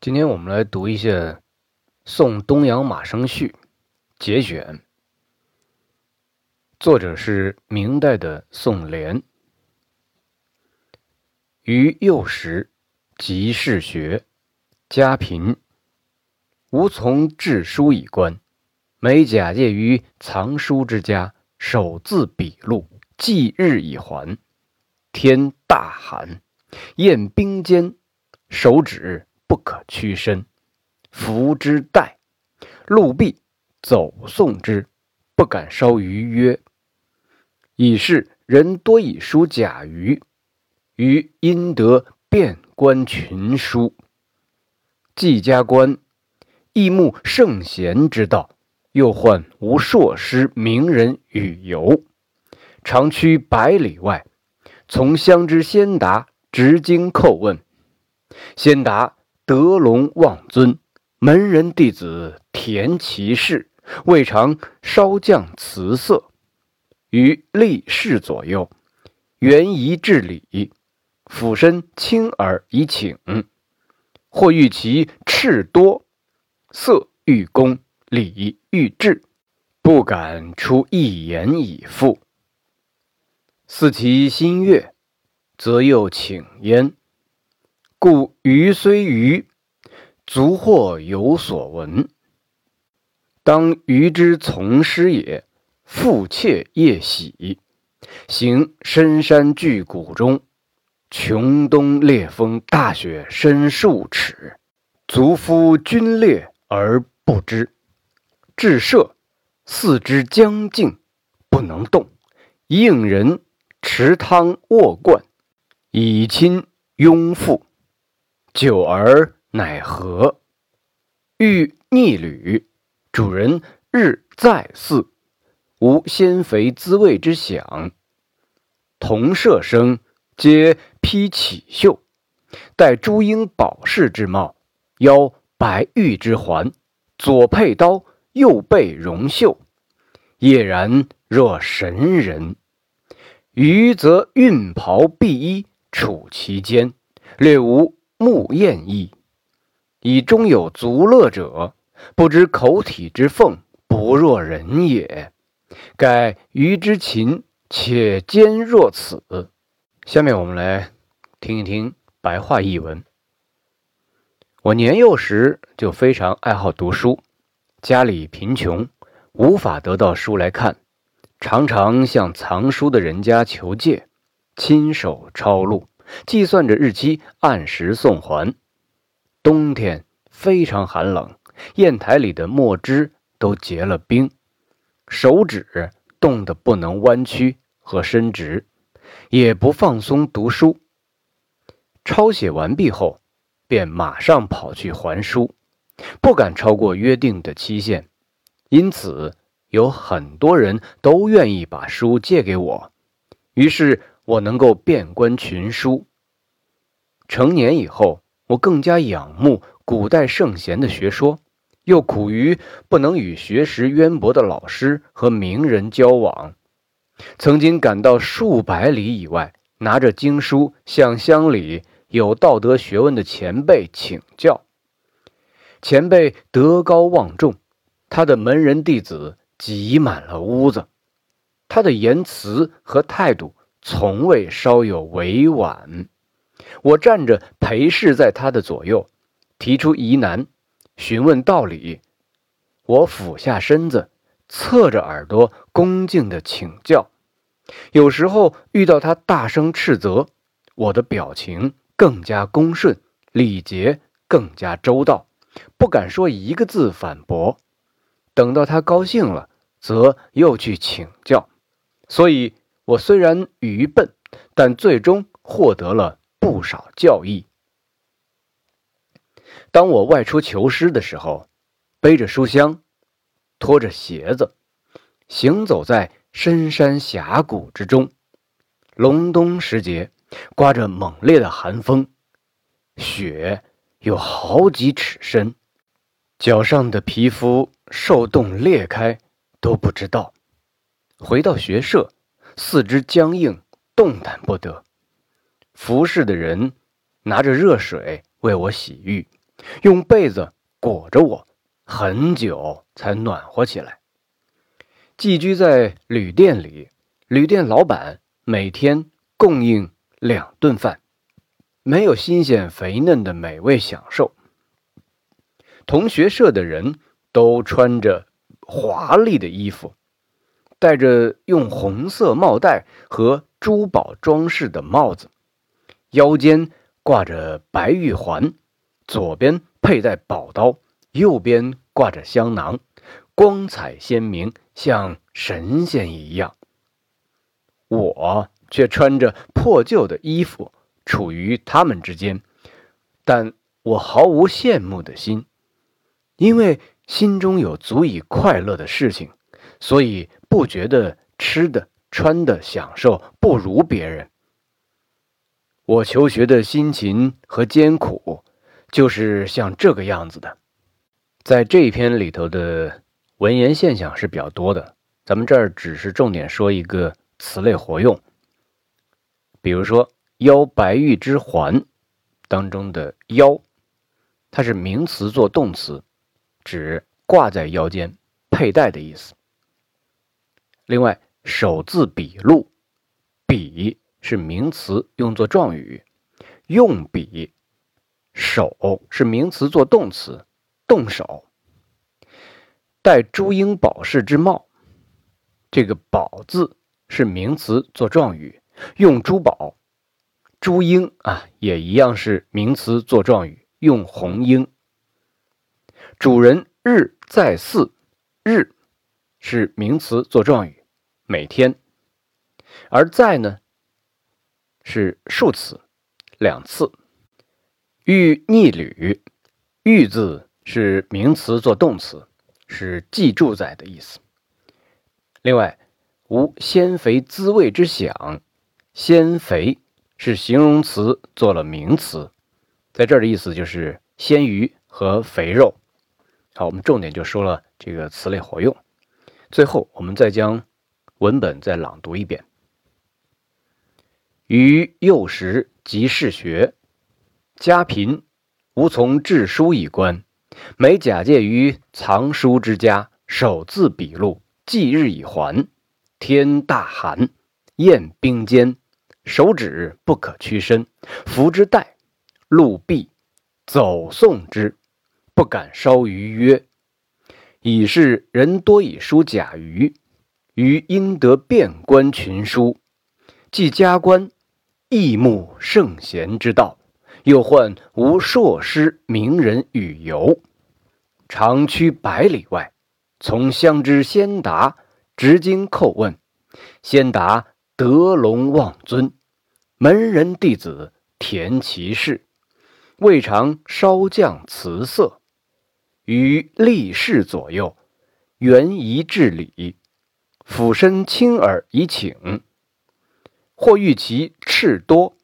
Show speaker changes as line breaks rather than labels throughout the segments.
今天我们来读一下《宋东阳马生序》节选，作者是明代的宋濂。于幼时即仕学，家贫，无从致书以观，每假借于藏书之家，手自笔录，记日以还。天大寒，宴冰坚，手指。不可屈伸，扶之待，路壁走送之，不敢稍逾约。以是人多以书假于，于因得遍观群书，既加官，亦慕圣贤之道，又患无硕师名人与游，常驱百里外，从乡之先达，直经叩问，先达。德隆望尊，门人弟子田其士，未尝稍降辞色，于立士左右，原宜至礼，俯身轻耳以请，或欲其赤多，色欲恭，礼欲至，不敢出一言以复。似其心悦，则又请焉。故余虽愚，足或有所闻。当余之从师也，复切夜喜，行深山巨谷中，穷冬烈风，大雪深数尺，足夫皲裂而不知。至舍，四肢僵硬，不能动，应人持汤卧罐，以亲拥腹。久而乃和，欲逆旅，主人日再祀，无鲜肥滋味之享。同舍生皆披绮绣，戴朱缨宝饰之帽，腰白玉之环，左佩刀，右备荣袖，俨然若神人。余则运袍敝衣，处其间，略无。木艳意，以中有足乐者，不知口体之奉，不若人也。盖鱼之禽，且坚若此。下面我们来听一听白话译文。我年幼时就非常爱好读书，家里贫穷，无法得到书来看，常常向藏书的人家求借，亲手抄录。计算着日期，按时送还。冬天非常寒冷，砚台里的墨汁都结了冰，手指冻得不能弯曲和伸直，也不放松读书。抄写完毕后，便马上跑去还书，不敢超过约定的期限。因此，有很多人都愿意把书借给我。于是。我能够遍观群书。成年以后，我更加仰慕古代圣贤的学说，又苦于不能与学识渊博的老师和名人交往，曾经赶到数百里以外，拿着经书向乡里有道德学问的前辈请教。前辈德高望重，他的门人弟子挤满了屋子，他的言辞和态度。从未稍有委婉。我站着陪侍在他的左右，提出疑难，询问道理。我俯下身子，侧着耳朵，恭敬地请教。有时候遇到他大声斥责，我的表情更加恭顺，礼节更加周到，不敢说一个字反驳。等到他高兴了，则又去请教。所以。我虽然愚笨，但最终获得了不少教益。当我外出求师的时候，背着书箱，拖着鞋子，行走在深山峡谷之中。隆冬时节，刮着猛烈的寒风，雪有好几尺深，脚上的皮肤受冻裂开都不知道。回到学社。四肢僵硬，动弹不得。服侍的人拿着热水为我洗浴，用被子裹着我，很久才暖和起来。寄居在旅店里，旅店老板每天供应两顿饭，没有新鲜肥嫩的美味享受。同学社的人都穿着华丽的衣服，戴着用红色帽带和珠宝装饰的帽子，腰间挂着白玉环，左边佩戴宝刀，右边挂着香囊。光彩鲜明，像神仙一样。我却穿着破旧的衣服，处于他们之间，但我毫无羡慕的心，因为心中有足以快乐的事情，所以不觉得吃的、穿的享受不如别人。我求学的辛勤和艰苦，就是像这个样子的。在这一篇里头的。文言现象是比较多的，咱们这儿只是重点说一个词类活用。比如说“腰白玉之环”当中的“腰”，它是名词做动词，指挂在腰间佩戴的意思。另外，“手字笔录”，“笔”是名词用作状语，用笔；“手”是名词做动词，动手。戴朱缨宝饰之帽，这个“宝”字是名词做状语，用珠宝；朱缨啊，也一样是名词做状语，用红缨。主人日在寺，日是名词做状语，每天；而在呢是数词，两次。欲逆旅，欲字是名词做动词。是记住在的意思。另外，无鲜肥滋味之享，鲜肥是形容词做了名词，在这儿的意思就是鲜鱼和肥肉。好，我们重点就说了这个词类活用。最后，我们再将文本再朗读一遍。于幼时即嗜学，家贫，无从致书以观。每假借于藏书之家，手自笔录，记日以还。天大寒，雁冰坚，手指不可屈伸。扶之待，路壁，走送之，不敢稍逾曰：“已是人多以书假余，于应得遍观群书，既加官，益慕圣贤之道。”又患无硕师名人与游，长驱百里外，从乡之先达，直经叩问。先达德隆望尊，门人弟子田其事，未尝稍降辞色。于立士左右，原宜至礼，俯身亲耳以请。或欲其赤多，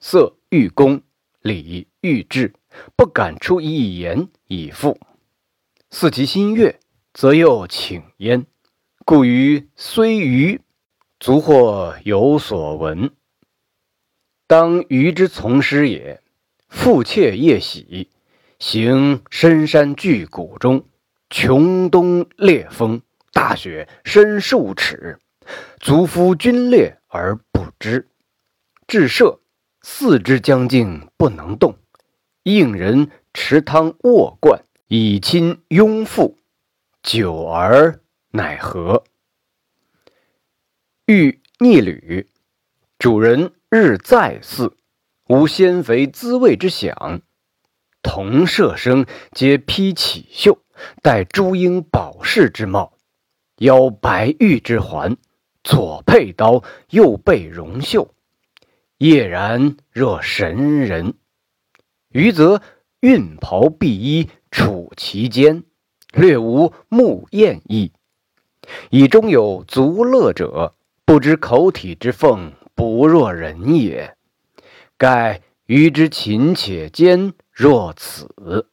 色。欲公礼欲至，不敢出一言以复。似其心悦，则又请焉。故于虽愚，足或有所闻。当愚之从师也。复妾夜喜，行深山巨谷中，穷冬烈风，大雪深数尺，足夫军列而不知。至舍。四肢僵硬不能动，应人持汤卧灌以亲拥腹，久而乃何？欲逆旅，主人日在寺，无鲜肥滋味之享。同舍生皆披绮绣，戴朱缨宝饰之帽，腰白玉之环，左佩刀，右备荣袖。叶然若神人，余则运袍敝衣，处其间，略无木艳意。以中有足乐者，不知口体之凤，不若人也。盖余之勤且坚若此。